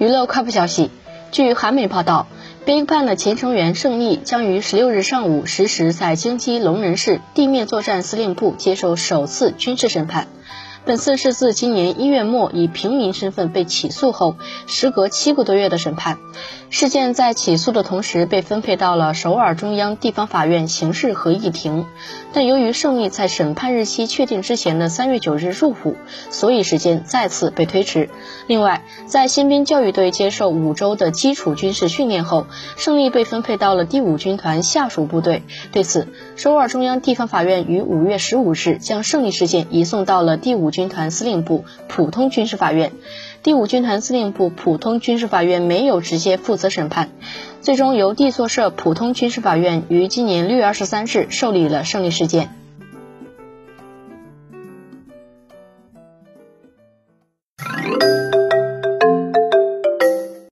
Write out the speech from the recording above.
娱乐快报消息，据韩媒报道，BigBang 的前成员胜利将于十六日上午十时在京畿龙仁市地面作战司令部接受首次军事审判。本次是自今年一月末以平民身份被起诉后，时隔七个多月的审判。事件在起诉的同时被分配到了首尔中央地方法院刑事合议庭，但由于胜利在审判日期确定之前的三月九日入伍，所以时间再次被推迟。另外，在新兵教育队接受五周的基础军事训练后，胜利被分配到了第五军团下属部队。对此，首尔中央地方法院于五月十五日将胜利事件移送到了第五军团司令部普通军事法院。第五军团司令部普通军事法院没有直接负责审判，最终由地作社普通军事法院于今年六月二十三日受理了胜利事件。